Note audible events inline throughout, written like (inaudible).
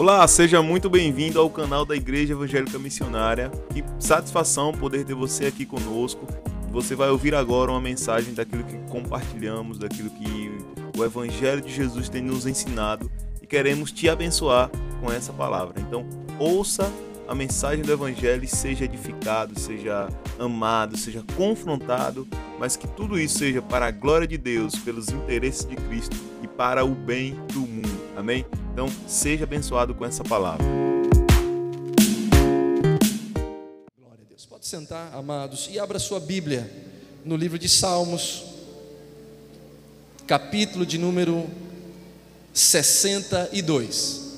Olá, seja muito bem-vindo ao canal da Igreja Evangélica Missionária. Que satisfação poder ter você aqui conosco. Você vai ouvir agora uma mensagem daquilo que compartilhamos, daquilo que o Evangelho de Jesus tem nos ensinado e queremos te abençoar com essa palavra. Então, ouça a mensagem do Evangelho e seja edificado, seja amado, seja confrontado, mas que tudo isso seja para a glória de Deus, pelos interesses de Cristo e para o bem do mundo. Amém? Então, seja abençoado com essa palavra. Glória a Deus. Pode sentar, amados, e abra sua Bíblia no livro de Salmos, capítulo de número 62.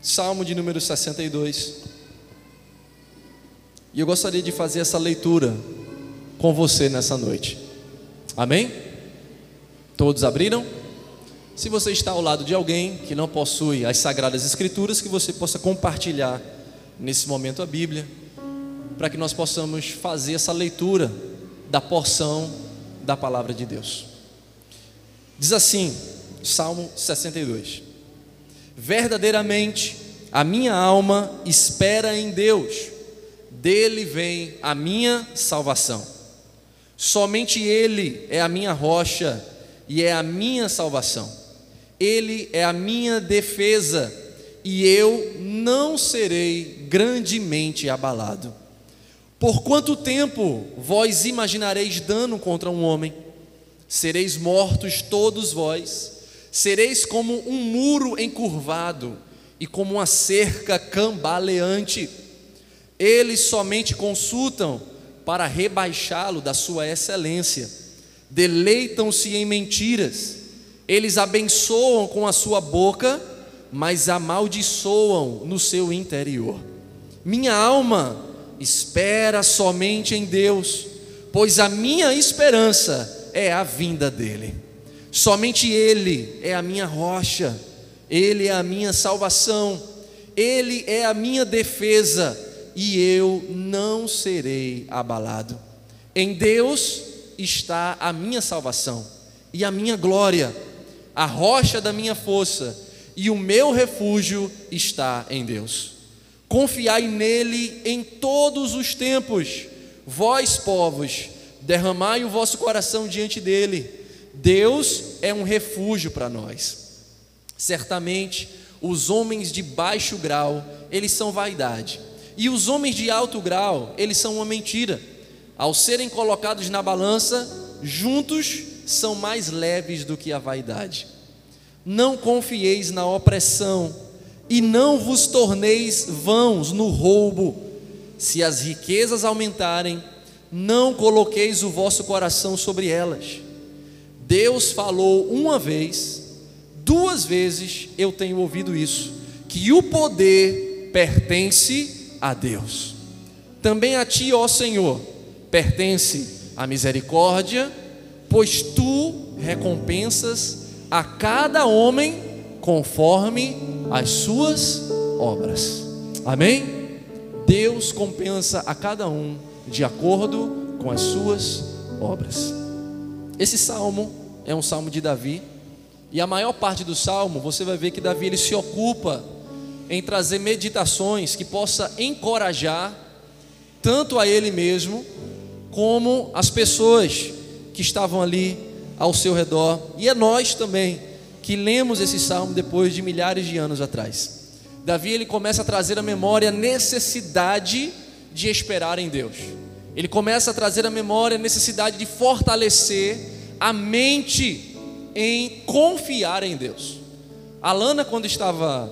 Salmo de número 62. E eu gostaria de fazer essa leitura com você nessa noite. Amém? Todos abriram? Se você está ao lado de alguém que não possui as sagradas escrituras, que você possa compartilhar nesse momento a Bíblia, para que nós possamos fazer essa leitura da porção da palavra de Deus. Diz assim, Salmo 62: Verdadeiramente a minha alma espera em Deus, dele vem a minha salvação. Somente Ele é a minha rocha e é a minha salvação. Ele é a minha defesa, e eu não serei grandemente abalado. Por quanto tempo vós imaginareis dano contra um homem? Sereis mortos todos vós, sereis como um muro encurvado e como uma cerca cambaleante. Eles somente consultam para rebaixá-lo da sua excelência, deleitam-se em mentiras eles abençoam com a sua boca, mas amaldiçoam no seu interior. Minha alma espera somente em Deus, pois a minha esperança é a vinda dEle. Somente Ele é a minha rocha, Ele é a minha salvação, Ele é a minha defesa, e eu não serei abalado. Em Deus está a minha salvação e a minha glória a rocha da minha força, e o meu refúgio está em Deus. Confiai nele em todos os tempos, vós povos, derramai o vosso coração diante dele. Deus é um refúgio para nós. Certamente, os homens de baixo grau, eles são vaidade, e os homens de alto grau, eles são uma mentira. Ao serem colocados na balança, juntos são mais leves do que a vaidade. Não confieis na opressão, e não vos torneis vãos no roubo. Se as riquezas aumentarem, não coloqueis o vosso coração sobre elas. Deus falou uma vez, duas vezes eu tenho ouvido isso, que o poder pertence a Deus. Também a ti, ó Senhor, pertence a misericórdia pois tu recompensas a cada homem conforme as suas obras. Amém? Deus compensa a cada um de acordo com as suas obras. Esse salmo é um salmo de Davi, e a maior parte do salmo você vai ver que Davi ele se ocupa em trazer meditações que possa encorajar tanto a ele mesmo como as pessoas que estavam ali ao seu redor, e é nós também que lemos esse salmo depois de milhares de anos atrás. Davi ele começa a trazer à memória a necessidade de esperar em Deus. Ele começa a trazer à memória a necessidade de fortalecer a mente em confiar em Deus. A Lana, quando estava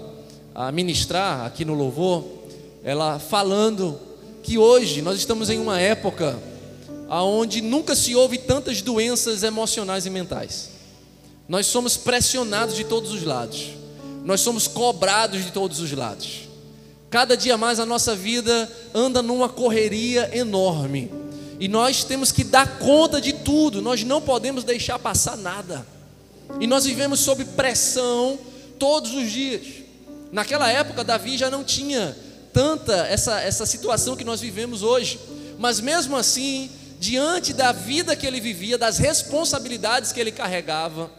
a ministrar aqui no louvor, ela falando que hoje nós estamos em uma época aonde nunca se houve tantas doenças emocionais e mentais. Nós somos pressionados de todos os lados. Nós somos cobrados de todos os lados. Cada dia mais a nossa vida anda numa correria enorme. E nós temos que dar conta de tudo, nós não podemos deixar passar nada. E nós vivemos sob pressão todos os dias. Naquela época, Davi já não tinha tanta essa, essa situação que nós vivemos hoje. Mas mesmo assim, diante da vida que ele vivia, das responsabilidades que ele carregava,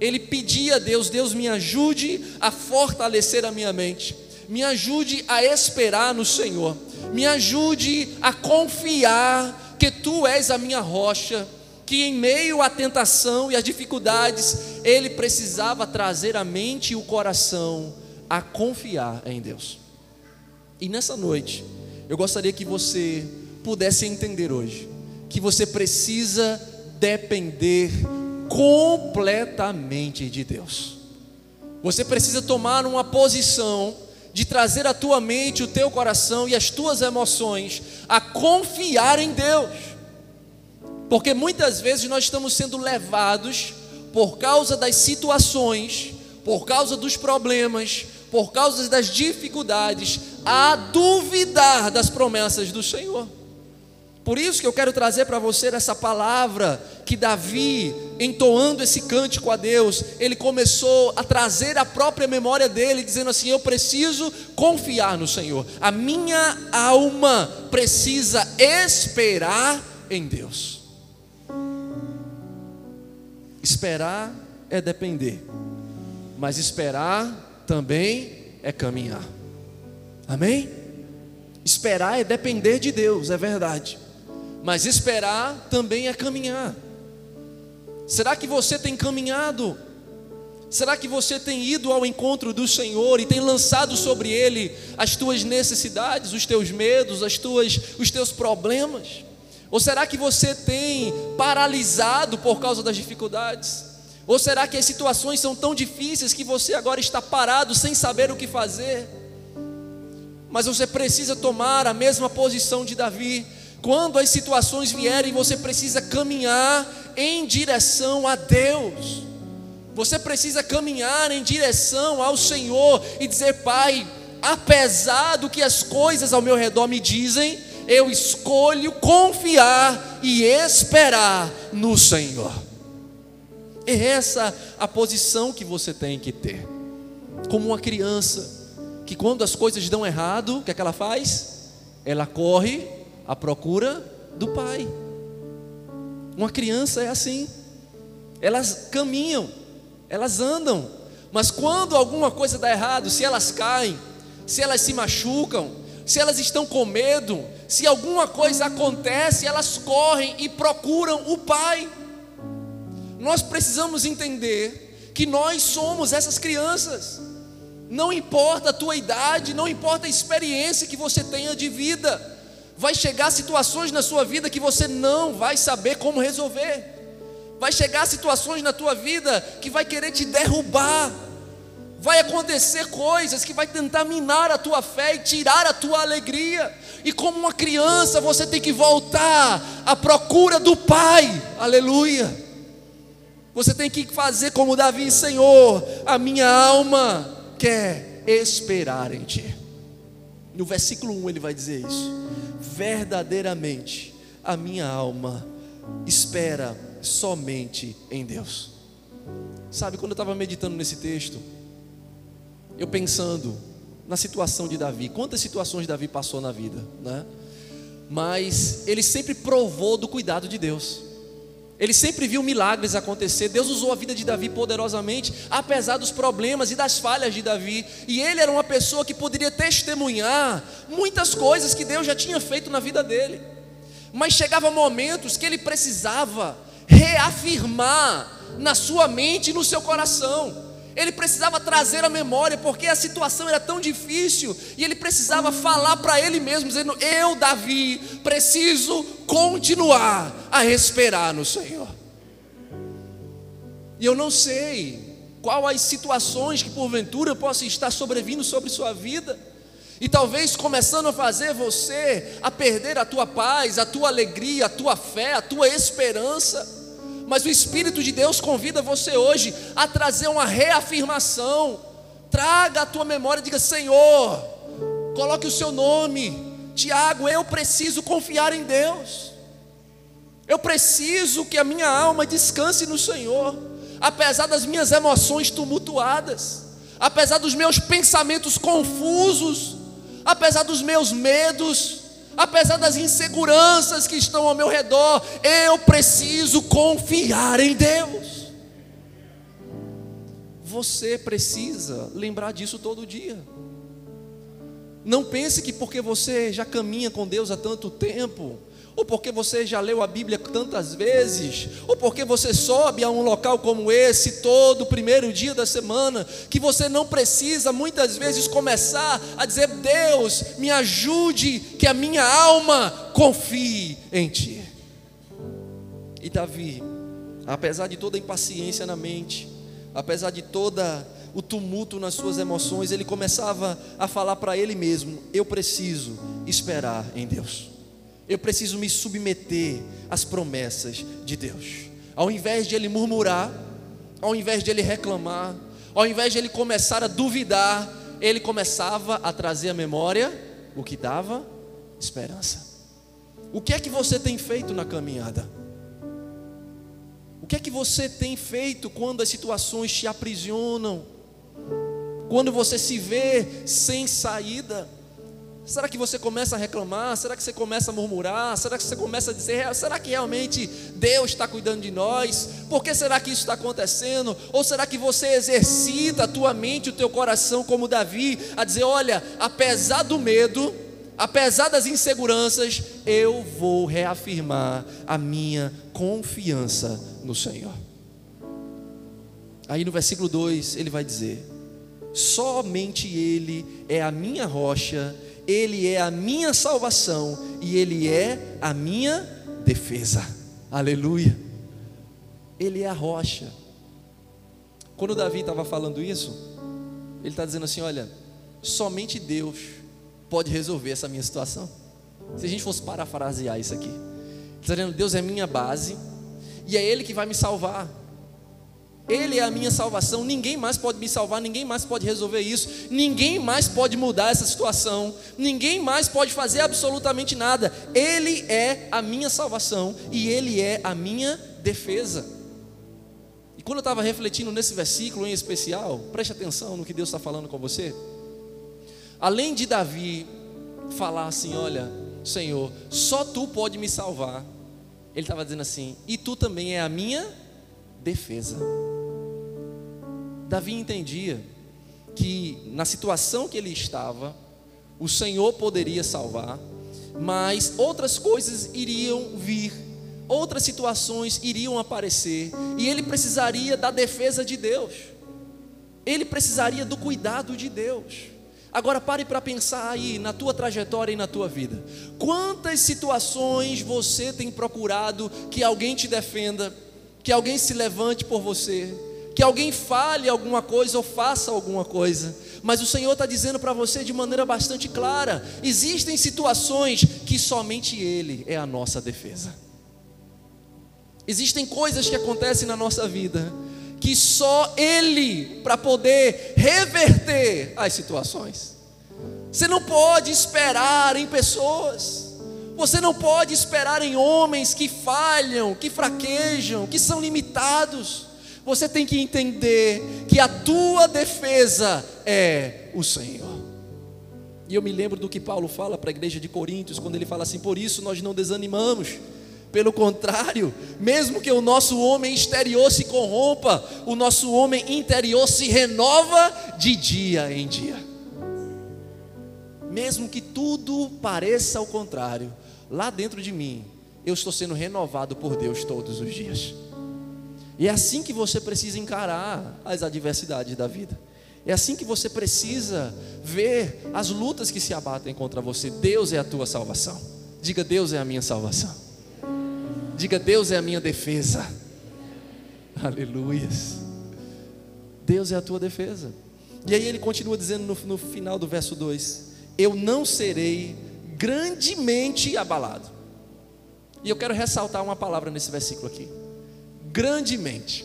ele pedia a Deus: Deus me ajude a fortalecer a minha mente, me ajude a esperar no Senhor, me ajude a confiar que Tu és a minha rocha, que em meio à tentação e às dificuldades, ele precisava trazer a mente e o coração a confiar em Deus. E nessa noite, eu gostaria que você pudesse entender hoje que você precisa depender completamente de Deus. Você precisa tomar uma posição de trazer a tua mente, o teu coração e as tuas emoções a confiar em Deus. Porque muitas vezes nós estamos sendo levados por causa das situações, por causa dos problemas, por causa das dificuldades, a duvidar das promessas do Senhor. Por isso que eu quero trazer para você essa palavra que Davi, entoando esse cântico a Deus, ele começou a trazer a própria memória dele, dizendo assim: Eu preciso confiar no Senhor, a minha alma precisa esperar em Deus. Esperar é depender, mas esperar também é caminhar. Amém? Esperar é depender de Deus, é verdade. Mas esperar também é caminhar. Será que você tem caminhado? Será que você tem ido ao encontro do Senhor e tem lançado sobre Ele as tuas necessidades, os teus medos, as tuas, os teus problemas? Ou será que você tem paralisado por causa das dificuldades? Ou será que as situações são tão difíceis que você agora está parado sem saber o que fazer? Mas você precisa tomar a mesma posição de Davi quando as situações vierem, você precisa caminhar em direção a Deus. Você precisa caminhar em direção ao Senhor e dizer: Pai, apesar do que as coisas ao meu redor me dizem, eu escolho confiar e esperar no Senhor. É essa a posição que você tem que ter. Como uma criança que quando as coisas dão errado, o que, é que ela faz? Ela corre à procura do pai. Uma criança é assim. Elas caminham, elas andam, mas quando alguma coisa dá errado, se elas caem, se elas se machucam, se elas estão com medo, se alguma coisa acontece, elas correm e procuram o pai. Nós precisamos entender que nós somos essas crianças. Não importa a tua idade, não importa a experiência que você tenha de vida Vai chegar situações na sua vida que você não vai saber como resolver. Vai chegar situações na tua vida que vai querer te derrubar. Vai acontecer coisas que vai tentar minar a tua fé e tirar a tua alegria. E como uma criança, você tem que voltar à procura do Pai. Aleluia. Você tem que fazer como Davi, Senhor, a minha alma quer esperar em ti. No versículo 1 ele vai dizer isso verdadeiramente a minha alma espera somente em Deus. Sabe, quando eu estava meditando nesse texto, eu pensando na situação de Davi, quantas situações Davi passou na vida, né? Mas ele sempre provou do cuidado de Deus. Ele sempre viu milagres acontecer. Deus usou a vida de Davi poderosamente, apesar dos problemas e das falhas de Davi. E ele era uma pessoa que poderia testemunhar muitas coisas que Deus já tinha feito na vida dele. Mas chegava momentos que ele precisava reafirmar na sua mente e no seu coração ele precisava trazer a memória, porque a situação era tão difícil, e ele precisava falar para ele mesmo, dizendo: Eu, Davi, preciso continuar a esperar no Senhor. E eu não sei qual as situações que porventura possam estar sobrevindo sobre sua vida, e talvez começando a fazer você a perder a tua paz, a tua alegria, a tua fé, a tua esperança. Mas o Espírito de Deus convida você hoje a trazer uma reafirmação. Traga a tua memória e diga: Senhor, coloque o seu nome. Tiago, eu preciso confiar em Deus. Eu preciso que a minha alma descanse no Senhor, apesar das minhas emoções tumultuadas, apesar dos meus pensamentos confusos, apesar dos meus medos apesar das inseguranças que estão ao meu redor, eu preciso confiar em Deus. você precisa lembrar disso todo dia. Não pense que porque você já caminha com Deus há tanto tempo, ou porque você já leu a Bíblia tantas vezes, ou porque você sobe a um local como esse todo primeiro dia da semana, que você não precisa muitas vezes começar a dizer: Deus, me ajude, que a minha alma confie em Ti. E Davi, apesar de toda a impaciência na mente, apesar de toda o tumulto nas suas emoções, ele começava a falar para ele mesmo: Eu preciso esperar em Deus. Eu preciso me submeter às promessas de Deus. Ao invés de ele murmurar, ao invés de ele reclamar, ao invés de ele começar a duvidar, ele começava a trazer à memória o que dava esperança. O que é que você tem feito na caminhada? O que é que você tem feito quando as situações te aprisionam? Quando você se vê sem saída? Será que você começa a reclamar? Será que você começa a murmurar? Será que você começa a dizer: será que realmente Deus está cuidando de nós? Por que será que isso está acontecendo? Ou será que você exercita a tua mente, o teu coração, como Davi, a dizer: olha, apesar do medo, apesar das inseguranças, eu vou reafirmar a minha confiança no Senhor. Aí no versículo 2 ele vai dizer: somente Ele é a minha rocha ele é a minha salvação e Ele é a minha defesa. Aleluia. Ele é a rocha. Quando Davi estava falando isso, ele está dizendo assim: olha, somente Deus pode resolver essa minha situação. Se a gente fosse parafrasear isso aqui, está dizendo: Deus é minha base e é Ele que vai me salvar. Ele é a minha salvação, ninguém mais pode me salvar, ninguém mais pode resolver isso, ninguém mais pode mudar essa situação, ninguém mais pode fazer absolutamente nada. Ele é a minha salvação e Ele é a minha defesa. E quando eu estava refletindo nesse versículo em especial, preste atenção no que Deus está falando com você. Além de Davi falar assim: Olha, Senhor, só tu pode me salvar, ele estava dizendo assim: E tu também é a minha defesa. Davi entendia que na situação que ele estava, o Senhor poderia salvar, mas outras coisas iriam vir, outras situações iriam aparecer, e ele precisaria da defesa de Deus, ele precisaria do cuidado de Deus. Agora pare para pensar aí na tua trajetória e na tua vida. Quantas situações você tem procurado que alguém te defenda, que alguém se levante por você? que alguém fale alguma coisa ou faça alguma coisa, mas o Senhor está dizendo para você de maneira bastante clara: existem situações que somente Ele é a nossa defesa. Existem coisas que acontecem na nossa vida que só Ele para poder reverter as situações. Você não pode esperar em pessoas. Você não pode esperar em homens que falham, que fraquejam, que são limitados. Você tem que entender que a tua defesa é o Senhor. E eu me lembro do que Paulo fala para a igreja de Coríntios, quando ele fala assim: Por isso nós não desanimamos. Pelo contrário, mesmo que o nosso homem exterior se corrompa, o nosso homem interior se renova de dia em dia. Mesmo que tudo pareça ao contrário, lá dentro de mim, eu estou sendo renovado por Deus todos os dias. E é assim que você precisa encarar as adversidades da vida. É assim que você precisa ver as lutas que se abatem contra você. Deus é a tua salvação. Diga: Deus é a minha salvação. Diga: Deus é a minha defesa. Aleluias. Deus é a tua defesa. E aí ele continua dizendo no, no final do verso 2: Eu não serei grandemente abalado. E eu quero ressaltar uma palavra nesse versículo aqui grandemente.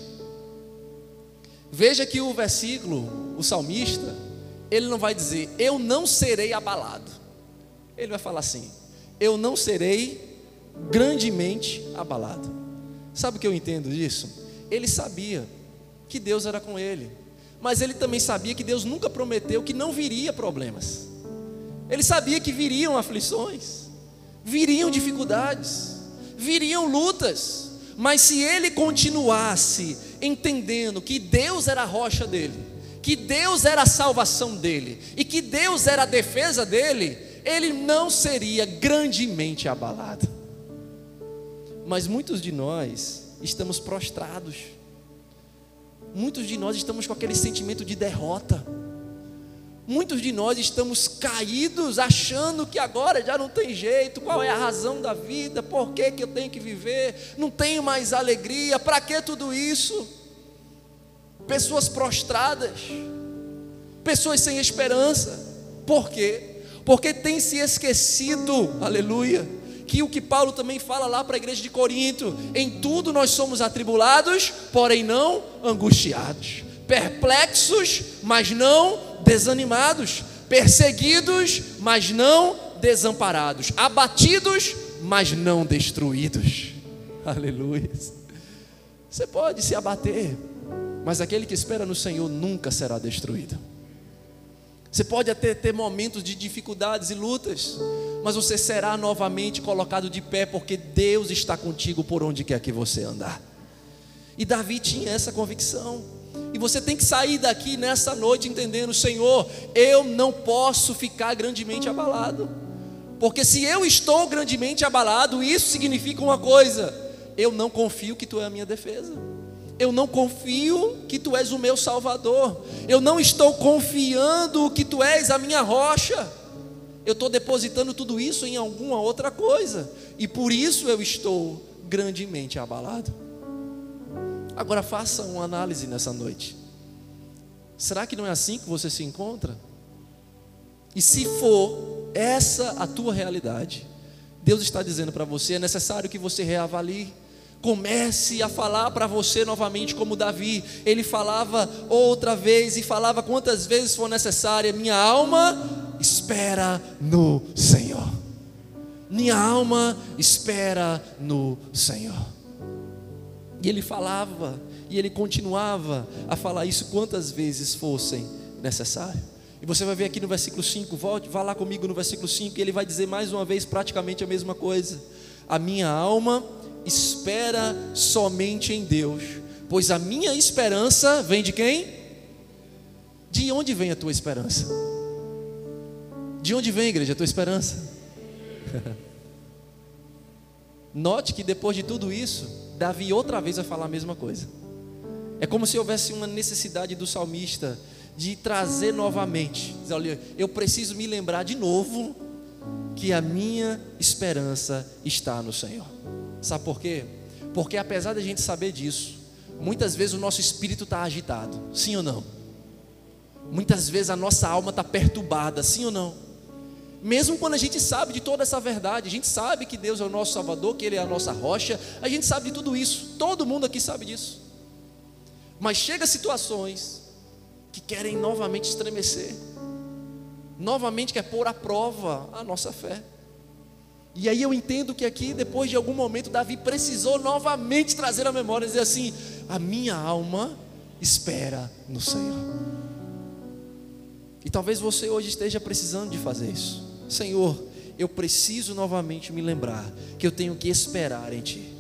Veja que o versículo, o salmista, ele não vai dizer, eu não serei abalado. Ele vai falar assim, eu não serei grandemente abalado. Sabe o que eu entendo disso? Ele sabia que Deus era com ele, mas ele também sabia que Deus nunca prometeu que não viria problemas. Ele sabia que viriam aflições, viriam dificuldades, viriam lutas. Mas se ele continuasse entendendo que Deus era a rocha dele, que Deus era a salvação dele e que Deus era a defesa dele, ele não seria grandemente abalado. Mas muitos de nós estamos prostrados, muitos de nós estamos com aquele sentimento de derrota. Muitos de nós estamos caídos, achando que agora já não tem jeito, qual é a razão da vida, por que, que eu tenho que viver, não tenho mais alegria, para que tudo isso? Pessoas prostradas, pessoas sem esperança, por quê? Porque tem se esquecido, aleluia, que o que Paulo também fala lá para a igreja de Corinto, em tudo nós somos atribulados, porém não angustiados perplexos, mas não desanimados, perseguidos, mas não desamparados, abatidos, mas não destruídos. (laughs) Aleluia. Você pode se abater, mas aquele que espera no Senhor nunca será destruído. Você pode até ter momentos de dificuldades e lutas, mas você será novamente colocado de pé, porque Deus está contigo por onde quer que você andar. E Davi tinha essa convicção. E você tem que sair daqui nessa noite entendendo, Senhor, eu não posso ficar grandemente abalado. Porque se eu estou grandemente abalado, isso significa uma coisa: eu não confio que tu é a minha defesa. Eu não confio que tu és o meu salvador. Eu não estou confiando que tu és a minha rocha. Eu estou depositando tudo isso em alguma outra coisa. E por isso eu estou grandemente abalado. Agora faça uma análise nessa noite. Será que não é assim que você se encontra? E se for essa a tua realidade, Deus está dizendo para você: é necessário que você reavalie. Comece a falar para você novamente, como Davi. Ele falava outra vez e falava quantas vezes for necessária. Minha alma espera no Senhor. Minha alma espera no Senhor. E ele falava, e ele continuava a falar isso quantas vezes fossem necessário. E você vai ver aqui no versículo 5, volte, vá lá comigo no versículo 5, e ele vai dizer mais uma vez praticamente a mesma coisa. A minha alma espera somente em Deus, pois a minha esperança vem de quem? De onde vem a tua esperança? De onde vem, igreja, a tua esperança? (laughs) Note que depois de tudo isso, Davi outra vez vai falar a mesma coisa. É como se houvesse uma necessidade do salmista de trazer novamente. Dizer, olha, eu preciso me lembrar de novo que a minha esperança está no Senhor. Sabe por quê? Porque apesar da gente saber disso, muitas vezes o nosso espírito está agitado, sim ou não? Muitas vezes a nossa alma está perturbada, sim ou não? Mesmo quando a gente sabe de toda essa verdade, a gente sabe que Deus é o nosso Salvador, que Ele é a nossa rocha, a gente sabe de tudo isso, todo mundo aqui sabe disso. Mas chega situações que querem novamente estremecer, novamente quer pôr à prova a nossa fé. E aí eu entendo que aqui, depois de algum momento, Davi precisou novamente trazer a memória e dizer assim: a minha alma espera no Senhor. E talvez você hoje esteja precisando de fazer isso. Senhor, eu preciso novamente me lembrar que eu tenho que esperar em Ti.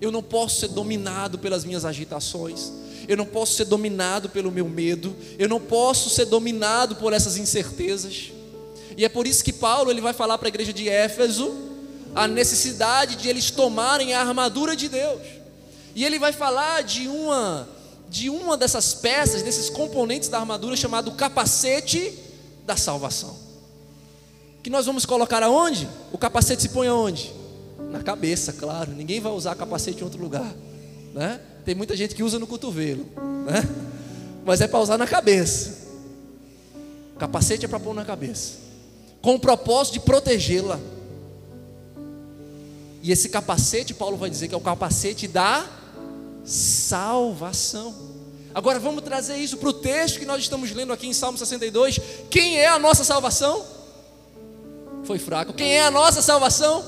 Eu não posso ser dominado pelas minhas agitações, eu não posso ser dominado pelo meu medo, eu não posso ser dominado por essas incertezas. E é por isso que Paulo ele vai falar para a igreja de Éfeso a necessidade de eles tomarem a armadura de Deus. E ele vai falar de uma de uma dessas peças, desses componentes da armadura chamado capacete da salvação que nós vamos colocar aonde? O capacete se põe aonde? Na cabeça, claro. Ninguém vai usar capacete em outro lugar, né? Tem muita gente que usa no cotovelo, né? Mas é para usar na cabeça. O capacete é para pôr na cabeça, com o propósito de protegê-la. E esse capacete, Paulo vai dizer que é o capacete da salvação. Agora vamos trazer isso para o texto que nós estamos lendo aqui em Salmo 62. Quem é a nossa salvação? Foi fraco. Quem é a nossa salvação?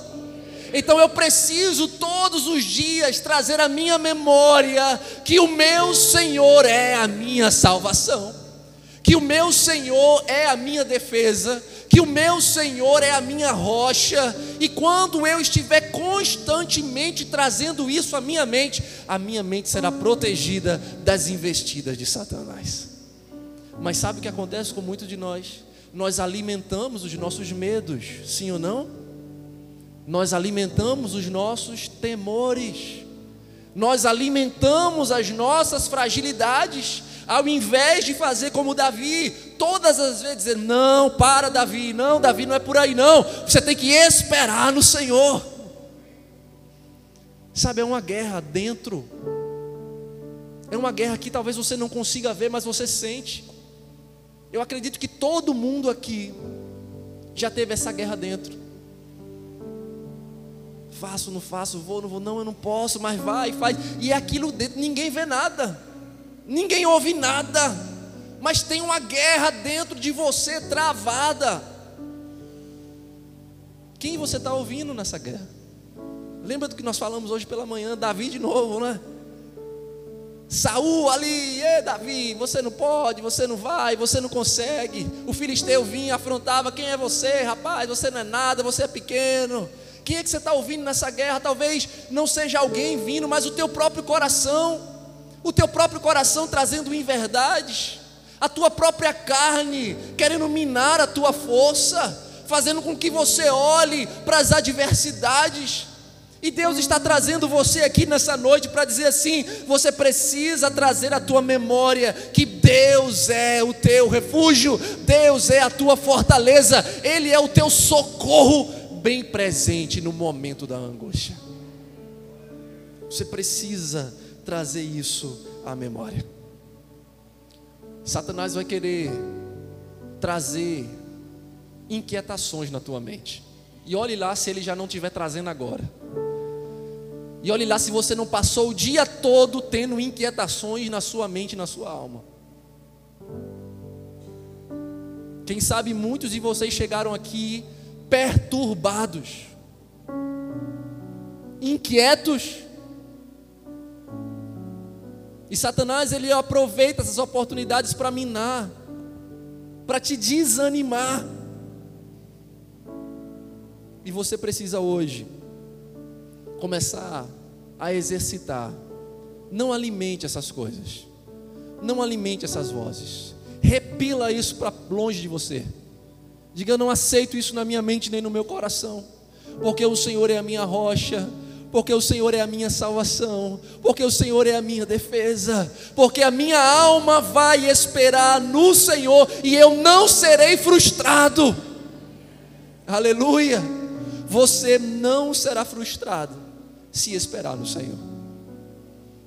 Então eu preciso todos os dias trazer à minha memória que o meu Senhor é a minha salvação, que o meu Senhor é a minha defesa, que o meu Senhor é a minha rocha, e quando eu estiver constantemente trazendo isso à minha mente, a minha mente será protegida das investidas de Satanás. Mas sabe o que acontece com muitos de nós? Nós alimentamos os nossos medos, sim ou não? Nós alimentamos os nossos temores, nós alimentamos as nossas fragilidades, ao invés de fazer como Davi, todas as vezes dizer: Não, para, Davi, não, Davi, não é por aí, não, você tem que esperar no Senhor. Sabe, é uma guerra dentro, é uma guerra que talvez você não consiga ver, mas você sente. Eu acredito que todo mundo aqui já teve essa guerra dentro. Faço, não faço, vou, não vou, não, eu não posso, mas vai, faz. E é aquilo dentro, ninguém vê nada, ninguém ouve nada, mas tem uma guerra dentro de você travada. Quem você está ouvindo nessa guerra? Lembra do que nós falamos hoje pela manhã? Davi de novo, né? Saul ali, ei Davi, você não pode, você não vai, você não consegue. O filisteu vinha, afrontava: quem é você, rapaz? Você não é nada, você é pequeno. Quem é que você está ouvindo nessa guerra? Talvez não seja alguém vindo, mas o teu próprio coração, o teu próprio coração trazendo inverdades, a tua própria carne querendo minar a tua força, fazendo com que você olhe para as adversidades e Deus está trazendo você aqui nessa noite para dizer assim: você precisa trazer a tua memória que Deus é o teu refúgio, Deus é a tua fortaleza, Ele é o teu socorro bem presente no momento da angústia. Você precisa trazer isso à memória. Satanás vai querer trazer inquietações na tua mente. E olhe lá se ele já não estiver trazendo agora. E olhe lá se você não passou o dia todo tendo inquietações na sua mente e na sua alma. Quem sabe muitos de vocês chegaram aqui perturbados, inquietos. E Satanás ele aproveita essas oportunidades para minar, para te desanimar. E você precisa hoje começar a exercitar. Não alimente essas coisas. Não alimente essas vozes. Repila isso para longe de você. Diga: Eu não aceito isso na minha mente nem no meu coração. Porque o Senhor é a minha rocha. Porque o Senhor é a minha salvação. Porque o Senhor é a minha defesa. Porque a minha alma vai esperar no Senhor. E eu não serei frustrado. Aleluia. Você não será frustrado se esperar no Senhor.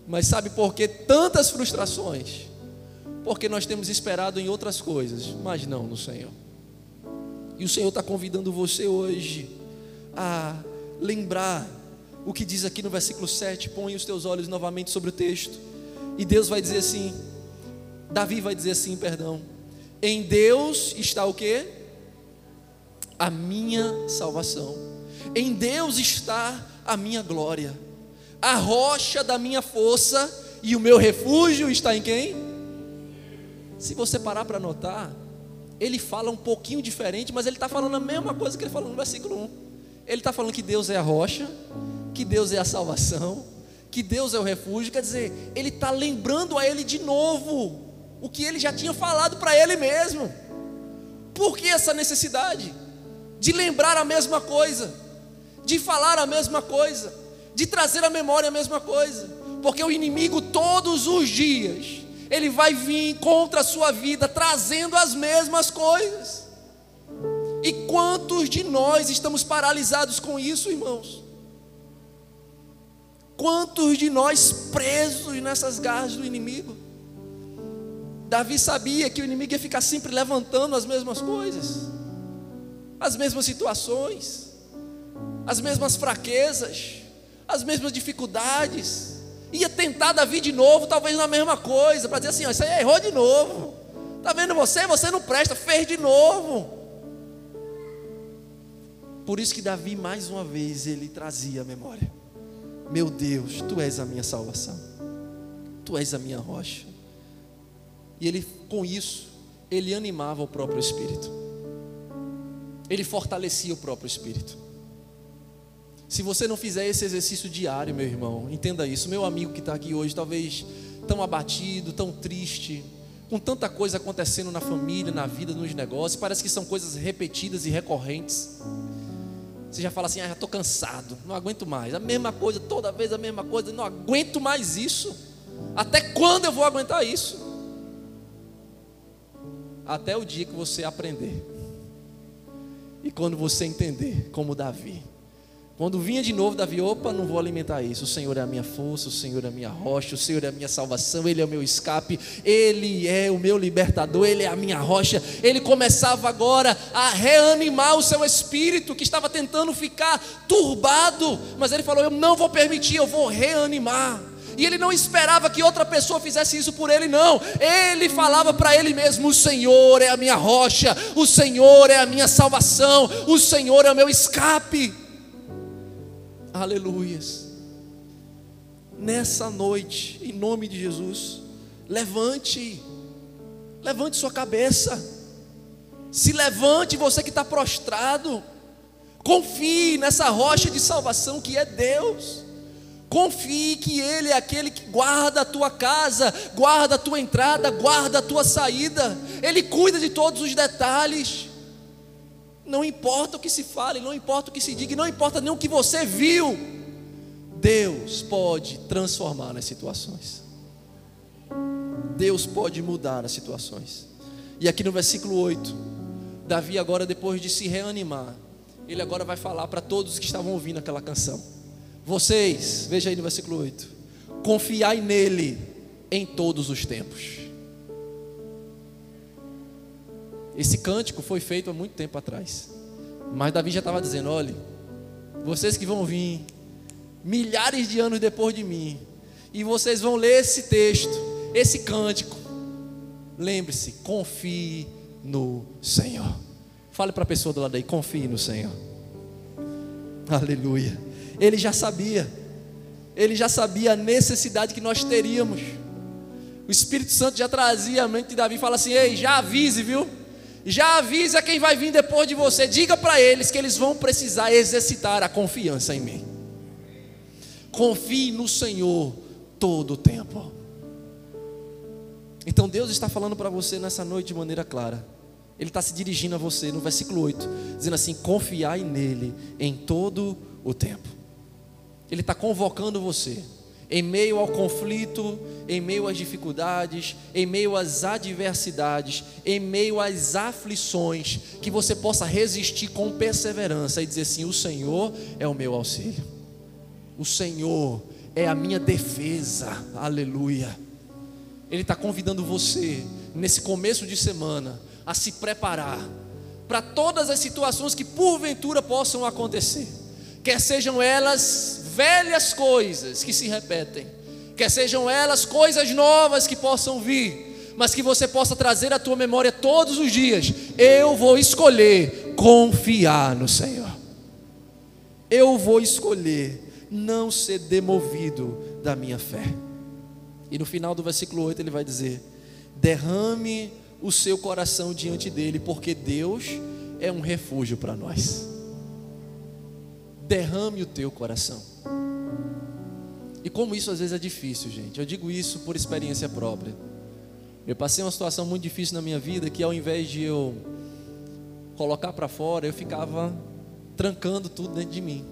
Mas sabe por que tantas frustrações? Porque nós temos esperado em outras coisas, mas não no Senhor. E o Senhor está convidando você hoje a lembrar o que diz aqui no versículo 7. Põe os teus olhos novamente sobre o texto. E Deus vai dizer assim: Davi vai dizer assim, perdão. Em Deus está o que? A minha salvação. Em Deus está a minha glória, a rocha da minha força e o meu refúgio está em quem? Se você parar para notar, ele fala um pouquinho diferente, mas ele está falando a mesma coisa que ele falou no versículo 1. Ele está falando que Deus é a rocha, que Deus é a salvação, que Deus é o refúgio. Quer dizer, ele está lembrando a ele de novo o que ele já tinha falado para ele mesmo. Por que essa necessidade de lembrar a mesma coisa? De falar a mesma coisa, de trazer à memória a mesma coisa, porque o inimigo todos os dias ele vai vir contra a sua vida trazendo as mesmas coisas. E quantos de nós estamos paralisados com isso, irmãos? Quantos de nós presos nessas garras do inimigo? Davi sabia que o inimigo ia ficar sempre levantando as mesmas coisas, as mesmas situações as mesmas fraquezas, as mesmas dificuldades. Ia tentar Davi de novo, talvez na mesma coisa, para dizer assim: ó, isso aí errou de novo. Está vendo você? Você não presta, fez de novo. Por isso que Davi, mais uma vez, ele trazia a memória: Meu Deus, tu és a minha salvação, tu és a minha rocha. E ele, com isso, ele animava o próprio espírito, ele fortalecia o próprio espírito. Se você não fizer esse exercício diário, meu irmão, entenda isso. Meu amigo que está aqui hoje, talvez tão abatido, tão triste, com tanta coisa acontecendo na família, na vida, nos negócios, parece que são coisas repetidas e recorrentes. Você já fala assim: ah, já estou cansado, não aguento mais. A mesma coisa, toda vez a mesma coisa, não aguento mais isso. Até quando eu vou aguentar isso? Até o dia que você aprender. E quando você entender, como Davi quando vinha de novo, Davi, opa, não vou alimentar isso. O Senhor é a minha força, o Senhor é a minha rocha, o Senhor é a minha salvação, Ele é o meu escape, Ele é o meu libertador, Ele é a minha rocha. Ele começava agora a reanimar o seu espírito que estava tentando ficar turbado, mas ele falou: Eu não vou permitir, eu vou reanimar. E ele não esperava que outra pessoa fizesse isso por ele, não. Ele falava para ele mesmo: O Senhor é a minha rocha, o Senhor é a minha salvação, o Senhor é o meu escape. Aleluias. Nessa noite, em nome de Jesus, levante, levante sua cabeça, se levante você que está prostrado, confie nessa rocha de salvação que é Deus. Confie que Ele é aquele que guarda a tua casa, guarda a tua entrada, guarda a tua saída, Ele cuida de todos os detalhes. Não importa o que se fale, não importa o que se diga, não importa nem o que você viu. Deus pode transformar as situações. Deus pode mudar as situações. E aqui no versículo 8, Davi agora depois de se reanimar, ele agora vai falar para todos que estavam ouvindo aquela canção. Vocês, veja aí no versículo 8. Confiai nele em todos os tempos. Esse cântico foi feito há muito tempo atrás. Mas Davi já estava dizendo: olhe, vocês que vão vir milhares de anos depois de mim, e vocês vão ler esse texto, esse cântico. Lembre-se, confie no Senhor. Fale para a pessoa do lado aí, confie no Senhor. Aleluia. Ele já sabia. Ele já sabia a necessidade que nós teríamos. O Espírito Santo já trazia a mente de Davi e fala assim: "Ei, já avise, viu? Já avisa quem vai vir depois de você. Diga para eles que eles vão precisar exercitar a confiança em mim. Confie no Senhor todo o tempo. Então Deus está falando para você nessa noite de maneira clara. Ele está se dirigindo a você no versículo 8, dizendo assim: confiai nele em todo o tempo. Ele está convocando você em meio ao conflito, em meio às dificuldades, em meio às adversidades, em meio às aflições, que você possa resistir com perseverança e dizer assim: O Senhor é o meu auxílio, o Senhor é a minha defesa, aleluia. Ele está convidando você, nesse começo de semana, a se preparar para todas as situações que porventura possam acontecer, quer sejam elas velhas coisas que se repetem, quer sejam elas coisas novas que possam vir, mas que você possa trazer à tua memória todos os dias. Eu vou escolher confiar no Senhor. Eu vou escolher não ser demovido da minha fé. E no final do versículo 8 ele vai dizer: derrame o seu coração diante dele, porque Deus é um refúgio para nós derrame o teu coração. E como isso às vezes é difícil, gente. Eu digo isso por experiência própria. Eu passei uma situação muito difícil na minha vida que ao invés de eu colocar para fora, eu ficava trancando tudo dentro de mim.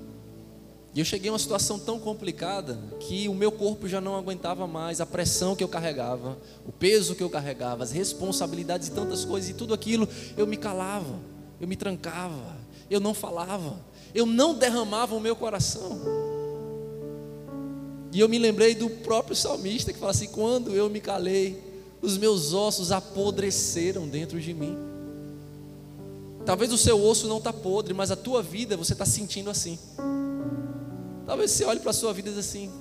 E eu cheguei a uma situação tão complicada que o meu corpo já não aguentava mais a pressão que eu carregava, o peso que eu carregava, as responsabilidades e tantas coisas, e tudo aquilo eu me calava, eu me trancava, eu não falava, eu não derramava o meu coração. E eu me lembrei do próprio salmista que fala assim: quando eu me calei, os meus ossos apodreceram dentro de mim. Talvez o seu osso não está podre, mas a tua vida você está sentindo assim. Talvez você olhe para a sua vida e diz assim.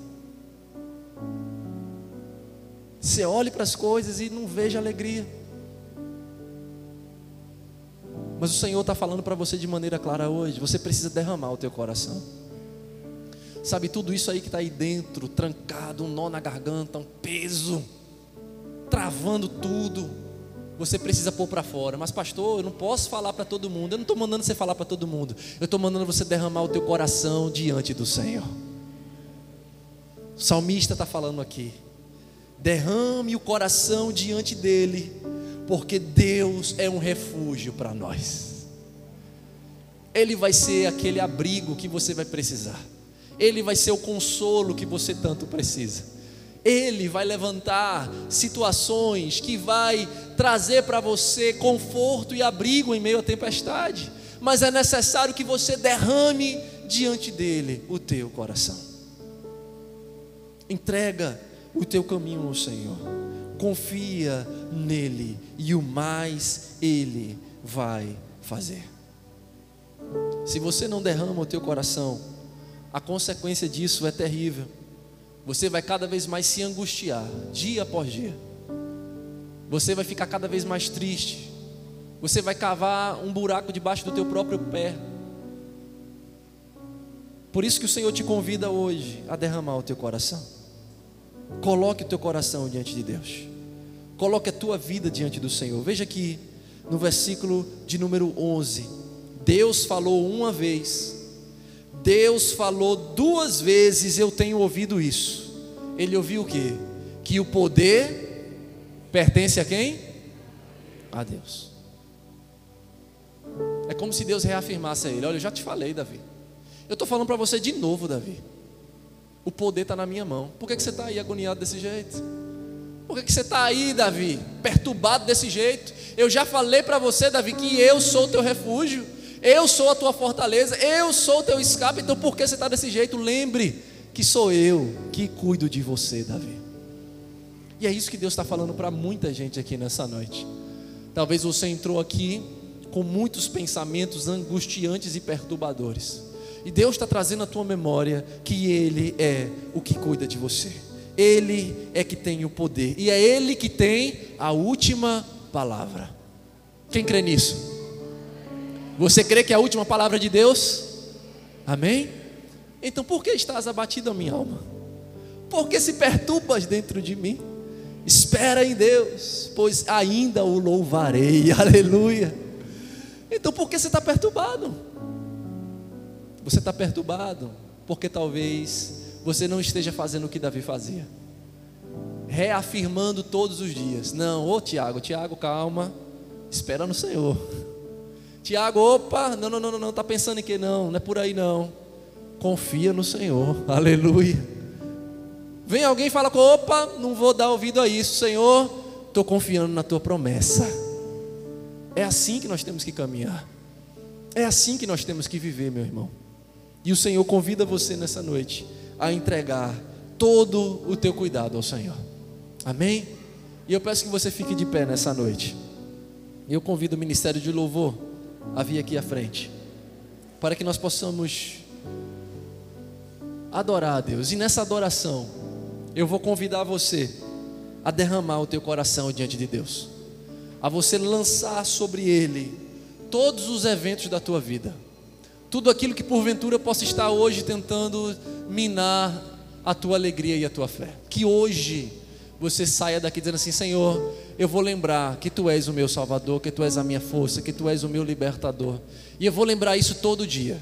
Você olhe para as coisas e não veja alegria. Mas o Senhor está falando para você de maneira clara hoje: você precisa derramar o teu coração. Sabe, tudo isso aí que está aí dentro, trancado, um nó na garganta, um peso, travando tudo. você precisa pôr para fora. Mas, pastor, eu não posso falar para todo mundo. Eu não estou mandando você falar para todo mundo. Eu estou mandando você derramar o teu coração diante do Senhor. O salmista está falando aqui. Derrame o coração diante dele, porque Deus é um refúgio para nós. Ele vai ser aquele abrigo que você vai precisar. Ele vai ser o consolo que você tanto precisa. Ele vai levantar situações que vai trazer para você conforto e abrigo em meio à tempestade. Mas é necessário que você derrame diante dele o teu coração. Entrega o teu caminho ao Senhor. Confia nele e o mais ele vai fazer. Se você não derrama o teu coração, a consequência disso é terrível você vai cada vez mais se angustiar, dia após dia. Você vai ficar cada vez mais triste. Você vai cavar um buraco debaixo do teu próprio pé. Por isso que o Senhor te convida hoje a derramar o teu coração. Coloque o teu coração diante de Deus. Coloque a tua vida diante do Senhor. Veja aqui no versículo de número 11. Deus falou uma vez Deus falou duas vezes, eu tenho ouvido isso. Ele ouviu o que? Que o poder pertence a quem? A Deus. É como se Deus reafirmasse a ele: Olha, eu já te falei, Davi. Eu estou falando para você de novo, Davi. O poder está na minha mão. Por que, que você está aí agoniado desse jeito? Por que, que você está aí, Davi, perturbado desse jeito? Eu já falei para você, Davi, que eu sou o teu refúgio. Eu sou a tua fortaleza, eu sou o teu escape. Então por que você está desse jeito? Lembre que sou eu que cuido de você, Davi. E é isso que Deus está falando para muita gente aqui nessa noite. Talvez você entrou aqui com muitos pensamentos angustiantes e perturbadores. E Deus está trazendo à tua memória que Ele é o que cuida de você. Ele é que tem o poder. E é Ele que tem a última palavra. Quem crê nisso? Você crê que é a última palavra de Deus? Amém? Então por que estás abatido a minha alma? Por que se perturbas dentro de mim? Espera em Deus, pois ainda o louvarei. (laughs) Aleluia. Então por que você está perturbado? Você está perturbado porque talvez você não esteja fazendo o que Davi fazia, reafirmando todos os dias: Não, ô Tiago, Tiago, calma, espera no Senhor. Tiago, opa, não, não, não, não, está pensando em que não, não é por aí não. Confia no Senhor, (laughs) aleluia. Vem alguém e fala opa, não vou dar ouvido a isso, Senhor, estou confiando na tua promessa. É assim que nós temos que caminhar, é assim que nós temos que viver, meu irmão. E o Senhor convida você nessa noite a entregar todo o teu cuidado ao Senhor, amém? E eu peço que você fique de pé nessa noite. Eu convido o ministério de louvor havia aqui à frente, para que nós possamos adorar a Deus. E nessa adoração, eu vou convidar você a derramar o teu coração diante de Deus, a você lançar sobre Ele todos os eventos da tua vida, tudo aquilo que porventura possa estar hoje tentando minar a tua alegria e a tua fé. Que hoje você saia daqui dizendo assim: Senhor, eu vou lembrar que Tu és o meu Salvador, que Tu és a minha força, que Tu és o meu libertador. E eu vou lembrar isso todo dia.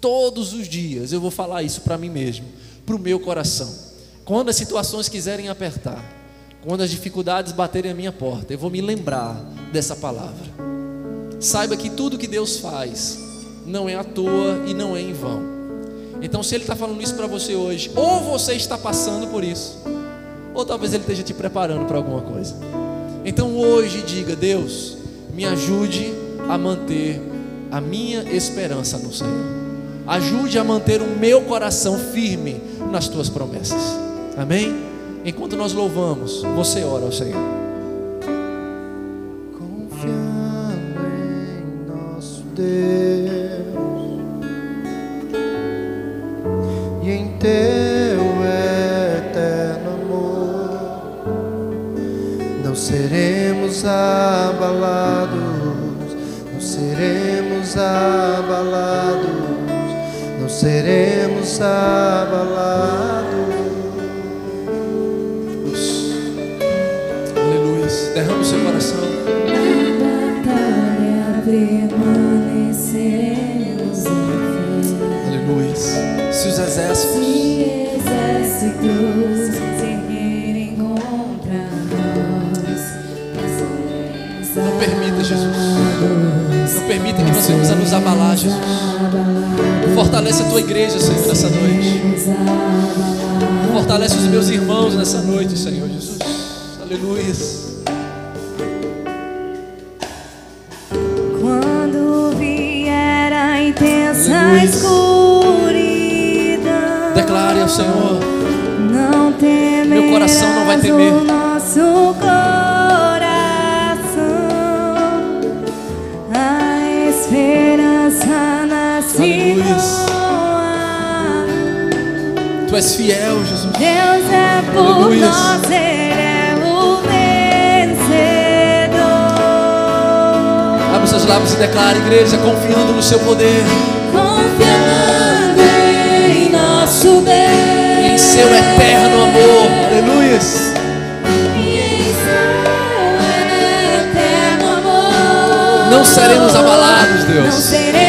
Todos os dias eu vou falar isso para mim mesmo, para o meu coração. Quando as situações quiserem apertar, quando as dificuldades baterem a minha porta, eu vou me lembrar dessa palavra. Saiba que tudo que Deus faz não é à toa e não é em vão. Então, se Ele está falando isso para você hoje, ou você está passando por isso, ou talvez Ele esteja te preparando para alguma coisa. Então hoje diga: Deus, me ajude a manter a minha esperança no Senhor. Ajude a manter o meu coração firme nas tuas promessas. Amém? Enquanto nós louvamos, você ora ao Senhor. Confiando em nosso Deus abalados, não seremos abalados, não seremos abalados. Aleluia, derrama o seu coração. Batalha Aleluia, se os exércitos. Se exércitos Jesus. Não permita que nós venhamos a nos abalar, Jesus. Fortalece a tua igreja, Senhor, nessa noite. Fortalece os meus irmãos nessa noite, Senhor Jesus. Aleluia. Quando vier a intensa Aleluia. escuridão, Declare ao Senhor. Meu coração não vai temer. Tu és fiel, Jesus. Deus é por Aleluia. nós, Ele é o vencedor. Abra seus lábios e declare, igreja, confiando no seu poder. Confiando em nosso Deus. Em seu eterno amor. Aleluia. Em seu eterno amor. Não seremos abalados, Não Deus. seremos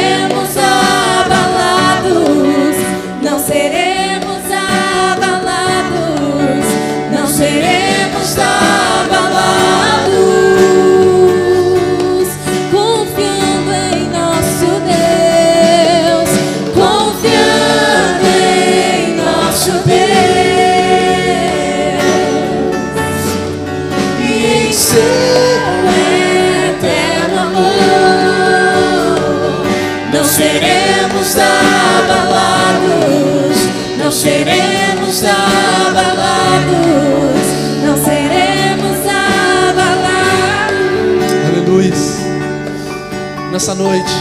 Nessa noite,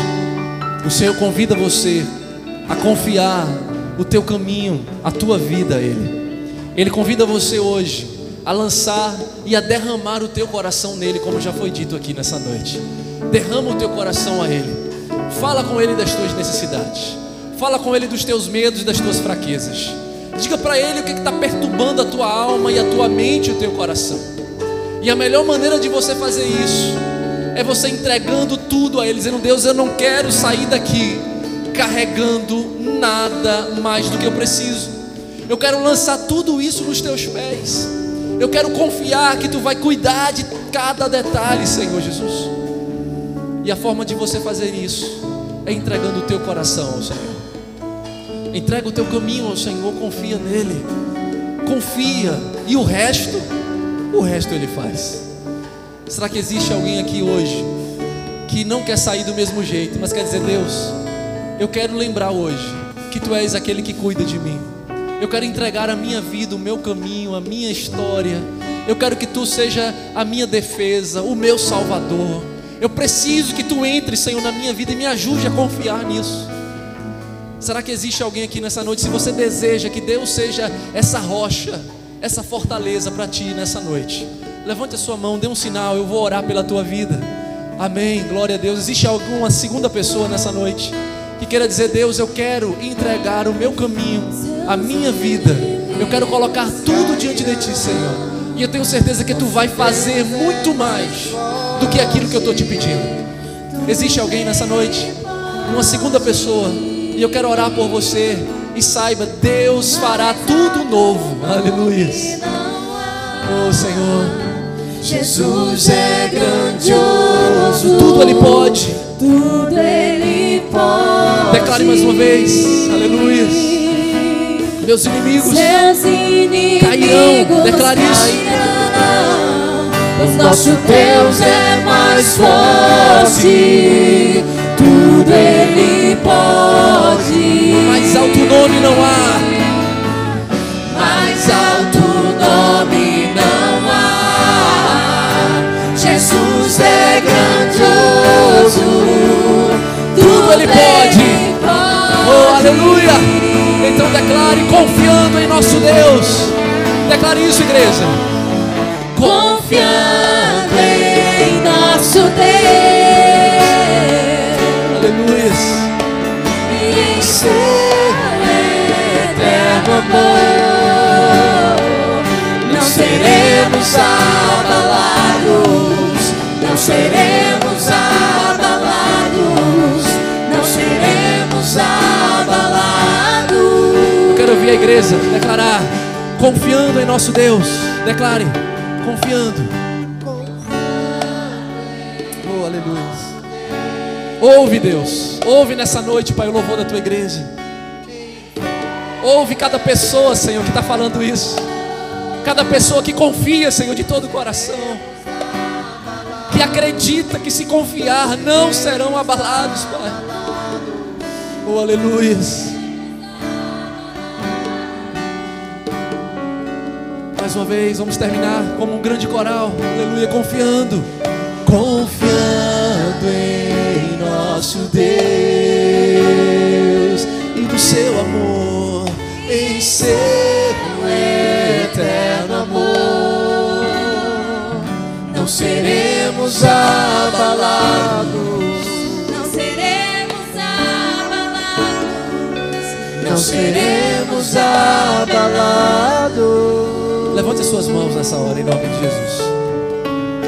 o Senhor convida você a confiar o teu caminho, a tua vida a Ele. Ele convida você hoje a lançar e a derramar o teu coração nele, como já foi dito aqui nessa noite. Derrama o teu coração a Ele. Fala com Ele das tuas necessidades. Fala com Ele dos teus medos e das tuas fraquezas. Diga para Ele o que está perturbando a tua alma e a tua mente e o teu coração. E a melhor maneira de você fazer isso é você entregando tudo a Ele, dizendo: Deus, eu não quero sair daqui carregando nada mais do que eu preciso. Eu quero lançar tudo isso nos teus pés. Eu quero confiar que tu vai cuidar de cada detalhe, Senhor Jesus. E a forma de você fazer isso é entregando o teu coração ao Senhor. Entrega o teu caminho ao Senhor, confia nele. Confia. E o resto, o resto ele faz. Será que existe alguém aqui hoje que não quer sair do mesmo jeito, mas quer dizer, Deus, eu quero lembrar hoje que tu és aquele que cuida de mim. Eu quero entregar a minha vida, o meu caminho, a minha história. Eu quero que tu seja a minha defesa, o meu salvador. Eu preciso que tu entre, Senhor, na minha vida e me ajude a confiar nisso. Será que existe alguém aqui nessa noite? Se você deseja que Deus seja essa rocha, essa fortaleza para ti nessa noite, levante a sua mão, dê um sinal, eu vou orar pela tua vida. Amém, glória a Deus. Existe alguma segunda pessoa nessa noite que queira dizer: Deus, eu quero entregar o meu caminho, a minha vida, eu quero colocar tudo diante de ti, Senhor. E eu tenho certeza que tu vai fazer muito mais do que aquilo que eu estou te pedindo. Existe alguém nessa noite? Uma segunda pessoa. E eu quero orar por você. E saiba, Deus fará tudo novo. Aleluia. Oh Senhor. Jesus é grandioso, Tudo Ele pode. tudo Ele pode. Declare mais uma vez. Aleluia. Meus inimigos. Seus inimigos cairão. Declare isso. Pois nosso Deus é mais forte, tudo Ele pode. Mais alto nome não há. Jesus é grandioso. Tudo Ele pode. Oh, aleluia. Então declare confiando em nosso Deus. Declare isso, igreja. Confiando em nosso Deus Aleluia. e em seu eterno amor, não seremos abalados, não seremos abalados, não seremos abalados. ouvir a igreja declarar, confiando em nosso Deus. Declare, confiando. Oh, aleluia. Ouve, Deus. Ouve nessa noite, Pai, o louvor da tua igreja. Ouve cada pessoa, Senhor, que está falando isso. Cada pessoa que confia, Senhor, de todo o coração. Que acredita que se confiar não serão abalados, Pai. Oh, aleluia. Mais uma vez, vamos terminar como um grande coral. Aleluia, confiando. Confiando em nosso Deus e do seu amor, em seu seremos abalados, Não seremos abalados. não seremos abalados. Levante as suas mãos nessa hora, em nome de Jesus.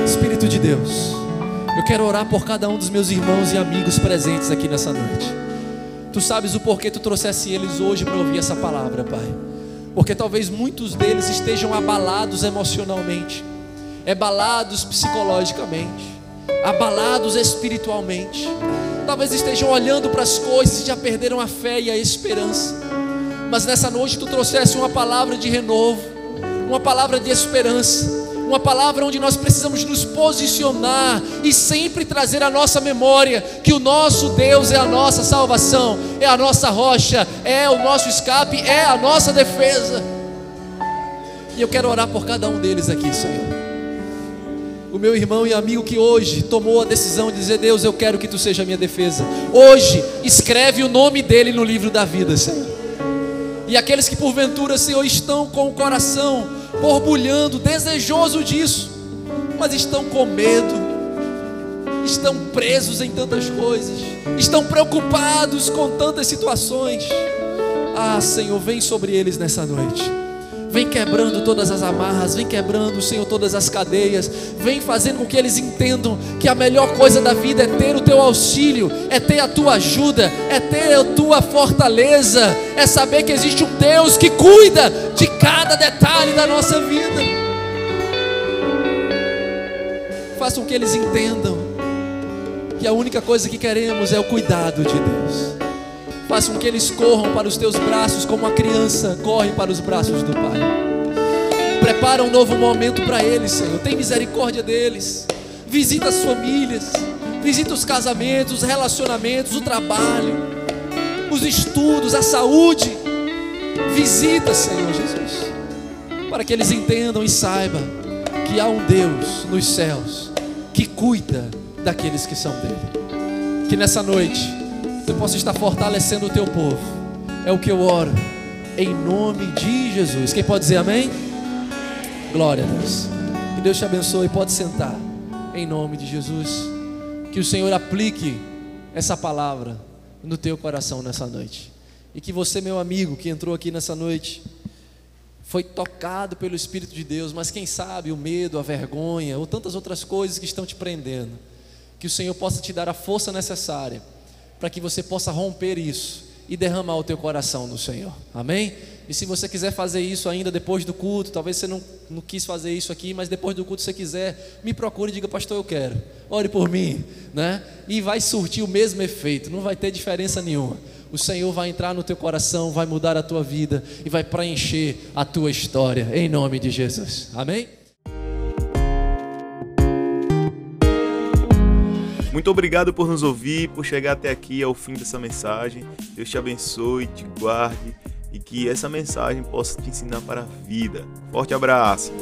Espírito de Deus, eu quero orar por cada um dos meus irmãos e amigos presentes aqui nessa noite. Tu sabes o porquê tu trouxesse eles hoje para ouvir essa palavra, Pai. Porque talvez muitos deles estejam abalados emocionalmente, abalados psicologicamente, abalados espiritualmente. Talvez estejam olhando para as coisas e já perderam a fé e a esperança. Mas nessa noite tu trouxesse uma palavra de renovo, uma palavra de esperança, uma palavra onde nós precisamos nos posicionar e sempre trazer à nossa memória que o nosso Deus é a nossa salvação, é a nossa rocha, é o nosso escape, é a nossa defesa. E eu quero orar por cada um deles aqui, Senhor. O meu irmão e amigo que hoje tomou a decisão de dizer: Deus, eu quero que tu seja a minha defesa. Hoje, escreve o nome dele no livro da vida, Senhor. E aqueles que porventura, Senhor, estão com o coração borbulhando, desejoso disso, mas estão com medo, estão presos em tantas coisas, estão preocupados com tantas situações. Ah, Senhor, vem sobre eles nessa noite. Vem quebrando todas as amarras, vem quebrando, Senhor, todas as cadeias, vem fazendo com que eles entendam que a melhor coisa da vida é ter o teu auxílio, é ter a tua ajuda, é ter a tua fortaleza, é saber que existe um Deus que cuida de cada detalhe da nossa vida. Faça com que eles entendam que a única coisa que queremos é o cuidado de Deus. Faça com que eles corram para os teus braços como a criança corre para os braços do Pai. Prepara um novo momento para eles, Senhor. Tem misericórdia deles. Visita as famílias. Visita os casamentos, os relacionamentos, o trabalho, os estudos, a saúde. Visita, Senhor Jesus. Para que eles entendam e saibam que há um Deus nos céus que cuida daqueles que são dele. Que nessa noite você possa estar fortalecendo o teu povo. É o que eu oro. Em nome de Jesus. Quem pode dizer amém? Glória a Deus. Que Deus te abençoe. Pode sentar. Em nome de Jesus. Que o Senhor aplique essa palavra no teu coração nessa noite. E que você, meu amigo, que entrou aqui nessa noite, foi tocado pelo Espírito de Deus, mas quem sabe o medo, a vergonha ou tantas outras coisas que estão te prendendo. Que o Senhor possa te dar a força necessária para que você possa romper isso e derramar o teu coração no Senhor. Amém? E se você quiser fazer isso ainda depois do culto, talvez você não, não quis fazer isso aqui, mas depois do culto você quiser, me procure e diga, pastor, eu quero. Ore por mim, né? E vai surtir o mesmo efeito, não vai ter diferença nenhuma. O Senhor vai entrar no teu coração, vai mudar a tua vida e vai preencher a tua história, em nome de Jesus. Amém? Muito obrigado por nos ouvir, por chegar até aqui ao fim dessa mensagem. Deus te abençoe, te guarde e que essa mensagem possa te ensinar para a vida. Forte abraço!